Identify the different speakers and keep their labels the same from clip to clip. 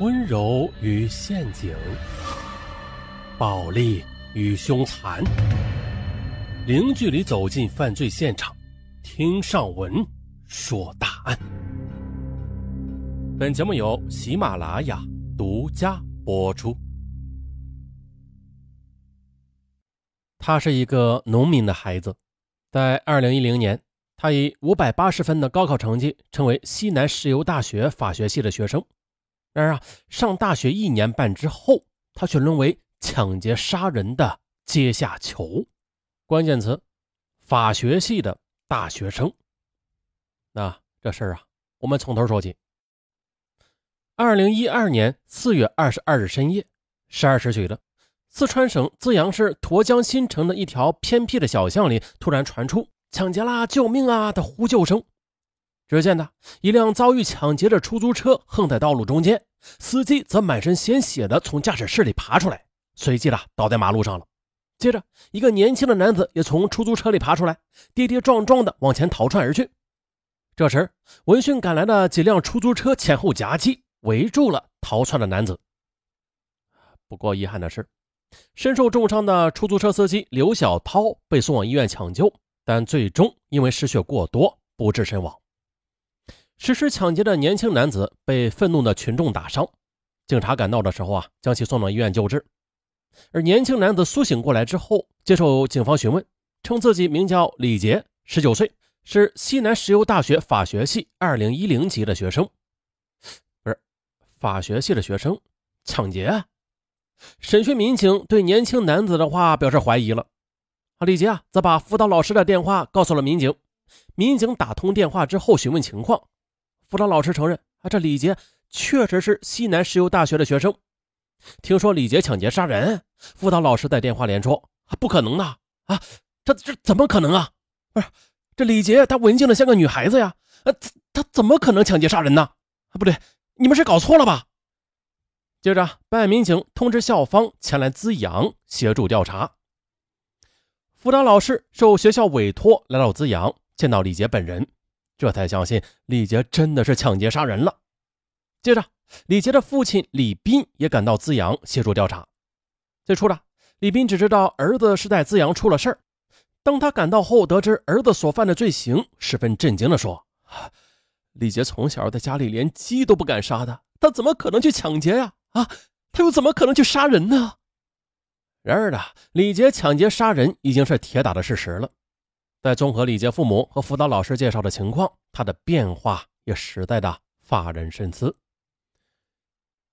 Speaker 1: 温柔与陷阱，暴力与凶残，零距离走进犯罪现场，听上文说大案。本节目由喜马拉雅独家播出。他是一个农民的孩子，在二零一零年，他以五百八十分的高考成绩，成为西南石油大学法学系的学生。然而啊，上大学一年半之后，他却沦为抢劫杀人的阶下囚。关键词：法学系的大学生。那这事儿啊，我们从头说起。二零一二年四月二十二日深夜十二时许的。四川省资阳市沱江新城的一条偏僻的小巷里，突然传出“抢劫啦！救命啊！”的呼救声。只见呢，一辆遭遇抢劫的出租车横在道路中间，司机则满身鲜血的从驾驶室里爬出来，随即的倒在马路上了。接着，一个年轻的男子也从出租车里爬出来，跌跌撞撞的往前逃窜而去。这时，闻讯赶来的几辆出租车前后夹击，围住了逃窜的男子。不过，遗憾的是。身受重伤的出租车司机刘小涛被送往医院抢救，但最终因为失血过多不治身亡。实施抢劫的年轻男子被愤怒的群众打伤，警察赶到的时候啊，将其送到医院救治。而年轻男子苏醒过来之后，接受警方询问，称自己名叫李杰，十九岁，是西南石油大学法学系二零一零级的学生。不是，法学系的学生抢劫？啊审讯民警对年轻男子的话表示怀疑了，啊，李杰啊，则把辅导老师的电话告诉了民警。民警打通电话之后询问情况，辅导老师承认啊，这李杰确实是西南石油大学的学生。听说李杰抢劫杀人，辅导老师在电话连说不可能的啊，这这怎么可能啊？不是，这李杰他文静的像个女孩子呀，呃，他怎么可能抢劫杀人呢？啊，不对，你们是搞错了吧？接着，办案民警通知校方前来资阳协助调查。辅导老师受学校委托来到资阳，见到李杰本人，这才相信李杰真的是抢劫杀人了。接着，李杰的父亲李斌也赶到资阳协助调查。最初的李斌只知道儿子是在资阳出了事儿，当他赶到后，得知儿子所犯的罪行，十分震惊地说：“李杰从小在家里连鸡都不敢杀的，他怎么可能去抢劫呀？”啊，他又怎么可能去杀人呢？然而呢，李杰抢劫杀人已经是铁打的事实了。在综合李杰父母和辅导老师介绍的情况，他的变化也实在的发人深思。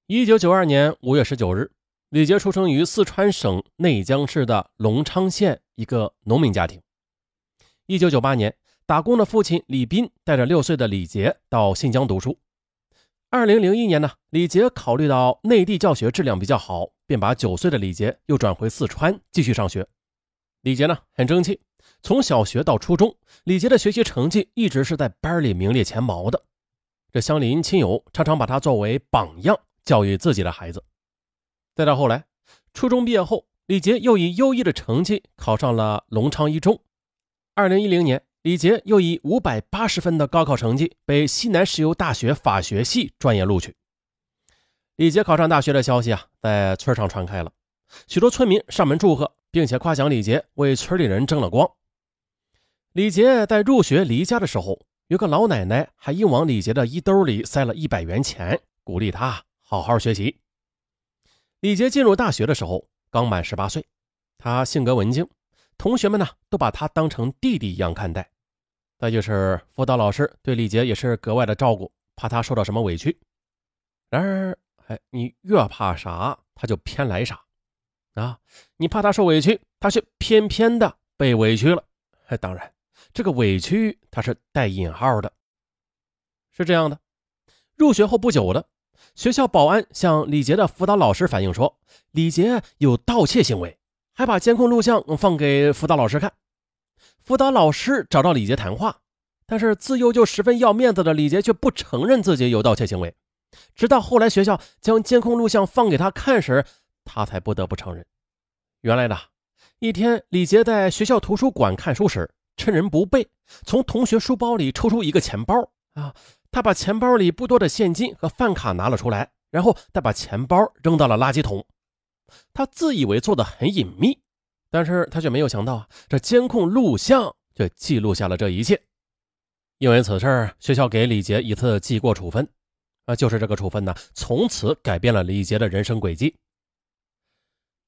Speaker 1: 一九九二年五月十九日，李杰出生于四川省内江市的隆昌县一个农民家庭。一九九八年，打工的父亲李斌带着六岁的李杰到新疆读书。二零零一年呢，李杰考虑到内地教学质量比较好，便把九岁的李杰又转回四川继续上学。李杰呢很争气，从小学到初中，李杰的学习成绩一直是在班里名列前茅的。这乡邻亲友常常把他作为榜样教育自己的孩子。再到后来，初中毕业后，李杰又以优异的成绩考上了隆昌一中。二零一零年。李杰又以五百八十分的高考成绩被西南石油大学法学系专业录取。李杰考上大学的消息啊，在村上传开了，许多村民上门祝贺，并且夸奖李杰为村里人争了光。李杰在入学离家的时候，有个老奶奶还硬往李杰的衣兜里塞了一百元钱，鼓励他好好学习。李杰进入大学的时候刚满十八岁，他性格文静，同学们呢都把他当成弟弟一样看待。再就是辅导老师对李杰也是格外的照顾，怕他受到什么委屈。然而，哎，你越怕啥，他就偏来啥啊！你怕他受委屈，他却偏偏的被委屈了。哎，当然，这个委屈他是带引号的。是这样的，入学后不久的，学校保安向李杰的辅导老师反映说，李杰有盗窃行为，还把监控录像放给辅导老师看。辅导老师找到李杰谈话，但是自幼就十分要面子的李杰却不承认自己有盗窃行为。直到后来学校将监控录像放给他看时，他才不得不承认。原来呢，一天李杰在学校图书馆看书时，趁人不备，从同学书包里抽出一个钱包啊，他把钱包里不多的现金和饭卡拿了出来，然后再把钱包扔到了垃圾桶。他自以为做的很隐秘，但是他却没有想到啊，这监控录像却记录下了这一切。因为此事，学校给李杰一次记过处分，啊，就是这个处分呢，从此改变了李杰的人生轨迹。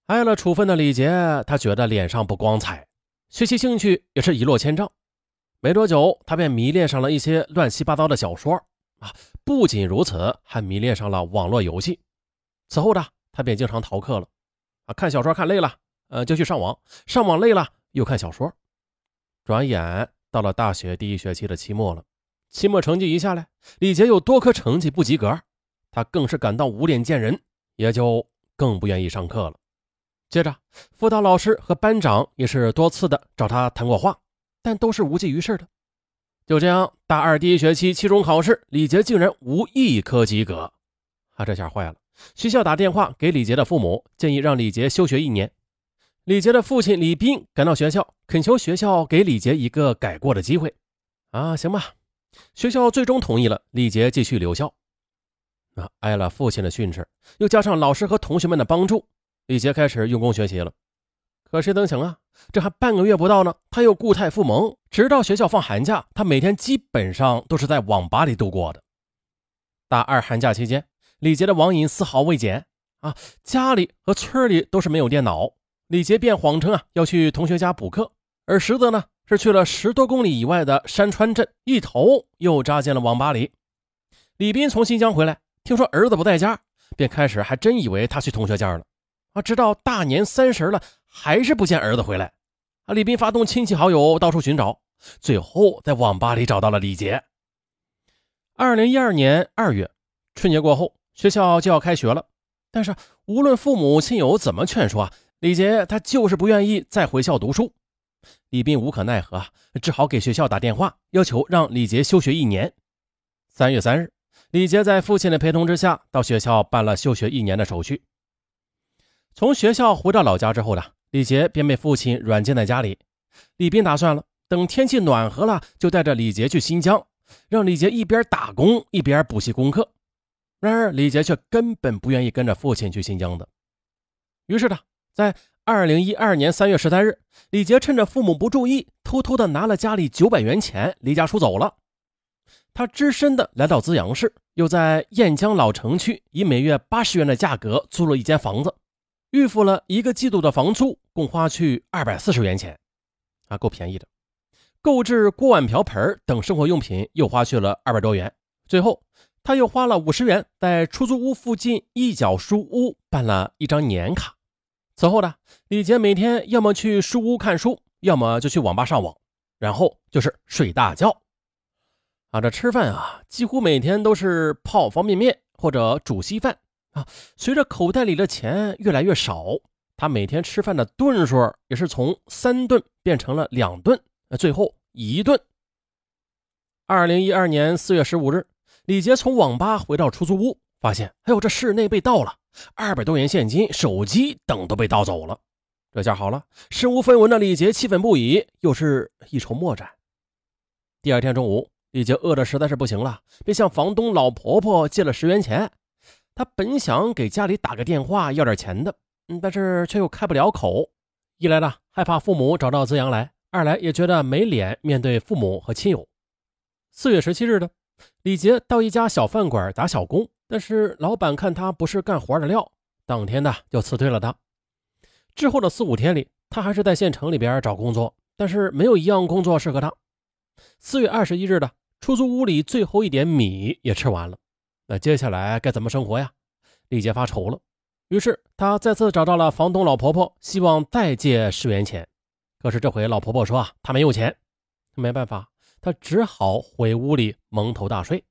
Speaker 1: 挨了处分的李杰，他觉得脸上不光彩，学习兴趣也是一落千丈。没多久，他便迷恋上了一些乱七八糟的小说啊！不仅如此，还迷恋上了网络游戏。此后呢，他便经常逃课了啊！看小说看累了，呃，就去上网；上网累了，又看小说。转眼到了大学第一学期的期末了，期末成绩一下来，李杰有多科成绩不及格，他更是感到无脸见人，也就更不愿意上课了。接着，辅导老师和班长也是多次的找他谈过话，但都是无济于事的。就这样，大二第一学期期中考试，李杰竟然无一科及格，啊，这下坏了！学校打电话给李杰的父母，建议让李杰休学一年。李杰的父亲李斌赶到学校，恳求学校给李杰一个改过的机会。啊，行吧，学校最终同意了，李杰继续留校。啊，挨了父亲的训斥，又加上老师和同学们的帮助。李杰开始用功学习了，可谁曾想啊，这还半个月不到呢，他又固态复萌。直到学校放寒假，他每天基本上都是在网吧里度过的。大二寒假期间，李杰的网瘾丝毫未减啊，家里和村里都是没有电脑，李杰便谎称啊要去同学家补课，而实则呢是去了十多公里以外的山川镇，一头又扎进了网吧里。李斌从新疆回来，听说儿子不在家，便开始还真以为他去同学家了。啊，直到大年三十了，还是不见儿子回来。啊，李斌发动亲戚好友到处寻找，最后在网吧里找到了李杰。二零一二年二月，春节过后，学校就要开学了。但是无论父母亲友怎么劝说啊，李杰他就是不愿意再回校读书。李斌无可奈何，只好给学校打电话，要求让李杰休学一年。三月三日，李杰在父亲的陪同之下，到学校办了休学一年的手续。从学校回到老家之后呢，李杰便被父亲软禁在家里。李斌打算了，等天气暖和了，就带着李杰去新疆，让李杰一边打工一边补习功课。然而李杰却根本不愿意跟着父亲去新疆的。于是呢，在二零一二年三月十三日，李杰趁着父母不注意，偷偷的拿了家里九百元钱，离家出走了。他只身的来到资阳市，又在燕江老城区以每月八十元的价格租了一间房子。预付了一个季度的房租，共花去二百四十元钱，啊，够便宜的。购置锅碗瓢盆等生活用品又花去了二百多元。最后，他又花了五十元在出租屋附近一角书屋办了一张年卡。此后呢，李杰每天要么去书屋看书，要么就去网吧上网，然后就是睡大觉。啊，这吃饭啊，几乎每天都是泡方便面或者煮稀饭。啊，随着口袋里的钱越来越少，他每天吃饭的顿数也是从三顿变成了两顿，最后一顿。二零一二年四月十五日，李杰从网吧回到出租屋，发现，哎呦，这室内被盗了，二百多元现金、手机等都被盗走了。这下好了，身无分文的李杰气愤不已，又是一筹莫展。第二天中午，李杰饿得实在是不行了，便向房东老婆婆借了十元钱。他本想给家里打个电话要点钱的，嗯，但是却又开不了口。一来呢，害怕父母找到资阳来；二来也觉得没脸面对父母和亲友。四月十七日的，李杰到一家小饭馆打小工，但是老板看他不是干活的料，当天呢就辞退了他。之后的四五天里，他还是在县城里边找工作，但是没有一样工作适合他。四月二十一日的，出租屋里最后一点米也吃完了。那接下来该怎么生活呀？李杰发愁了，于是他再次找到了房东老婆婆，希望再借十元钱。可是这回老婆婆说啊，她没有钱。没办法，他只好回屋里蒙头大睡。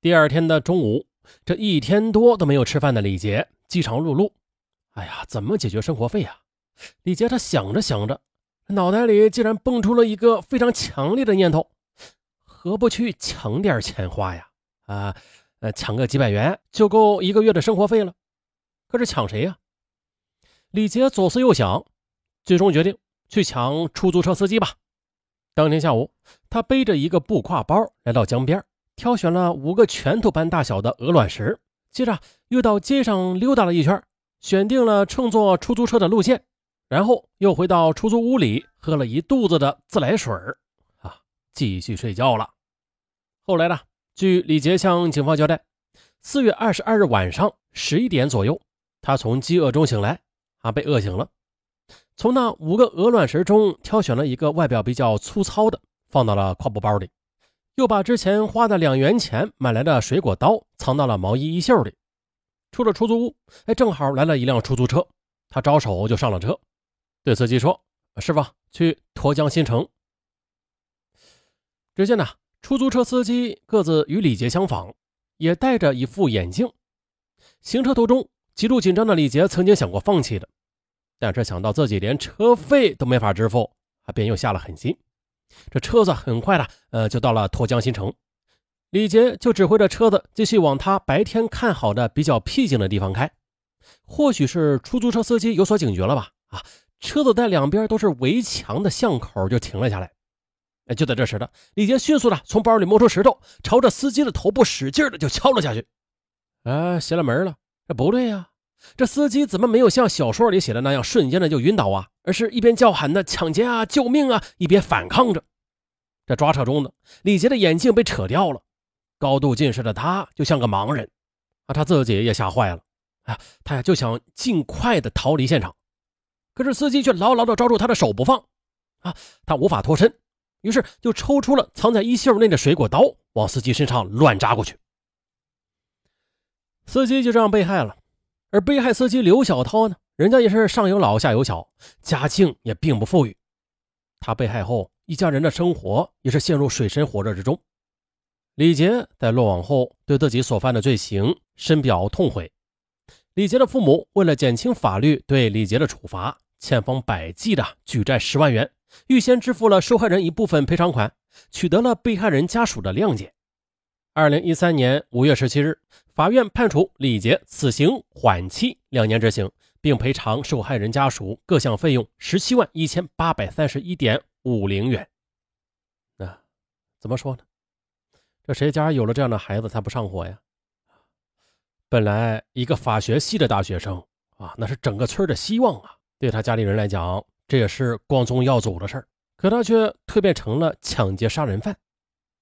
Speaker 1: 第二天的中午，这一天多都没有吃饭的李杰饥肠辘辘。哎呀，怎么解决生活费啊？李杰他想着想着，脑袋里竟然蹦出了一个非常强烈的念头：何不去抢点钱花呀？啊，呃，抢个几百元就够一个月的生活费了。可是抢谁呀？李杰左思右想，最终决定去抢出租车司机吧。当天下午，他背着一个布挎包来到江边，挑选了五个拳头般大小的鹅卵石，接着又到街上溜达了一圈，选定了乘坐出租车的路线，然后又回到出租屋里喝了一肚子的自来水啊，继续睡觉了。后来呢，据李杰向警方交代，四月二十二日晚上十一点左右，他从饥饿中醒来，啊，被饿醒了，从那五个鹅卵石中挑选了一个外表比较粗糙的，放到了挎布包里。又把之前花的两元钱买来的水果刀藏到了毛衣衣袖里，出了出租屋，哎，正好来了一辆出租车，他招手就上了车，对司机说：“师傅，去沱江新城。”只见呢，出租车司机个子与李杰相仿，也戴着一副眼镜。行车途中，极度紧张的李杰曾经想过放弃的，但是想到自己连车费都没法支付，他便又下了狠心。这车子很快的，呃，就到了沱江新城。李杰就指挥着车子继续往他白天看好的比较僻静的地方开。或许是出租车司机有所警觉了吧？啊，车子在两边都是围墙的巷口就停了下来。哎，就在这时的，李杰迅速的从包里摸出石头，朝着司机的头部使劲的就敲了下去。啊，邪了门了！这不对呀，这司机怎么没有像小说里写的那样瞬间的就晕倒啊？而是一边叫喊的抢劫啊、救命啊，一边反抗着。这抓扯中呢，李杰的眼镜被扯掉了，高度近视的他就像个盲人啊，他自己也吓坏了。哎呀，他呀就想尽快的逃离现场，可是司机却牢牢的抓住他的手不放啊，他无法脱身，于是就抽出了藏在衣袖内的水果刀，往司机身上乱扎过去。司机就这样被害了，而被害司机刘小涛呢？人家也是上有老下有小，家境也并不富裕。他被害后，一家人的生活也是陷入水深火热之中。李杰在落网后，对自己所犯的罪行深表痛悔。李杰的父母为了减轻法律对李杰的处罚，千方百计的举债十万元，预先支付了受害人一部分赔偿款，取得了被害人家属的谅解。二零一三年五月十七日，法院判处李杰死刑缓期两年执行。并赔偿受害人家属各项费用十七万一千八百三十一点五零元。那怎么说呢？这谁家有了这样的孩子才不上火呀？本来一个法学系的大学生啊，那是整个村的希望啊。对他家里人来讲，这也是光宗耀祖的事儿。可他却蜕变成了抢劫杀人犯。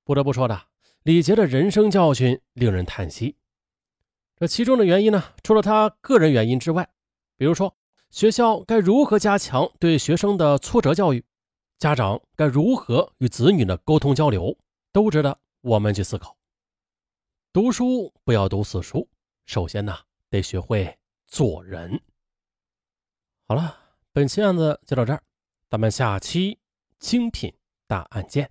Speaker 1: 不得不说的，李杰的人生教训令人叹息。这其中的原因呢，除了他个人原因之外，比如说，学校该如何加强对学生的挫折教育？家长该如何与子女的沟通交流？都值得我们去思考。读书不要读死书，首先呢，得学会做人。好了，本期案子就到这儿，咱们下期精品大案件。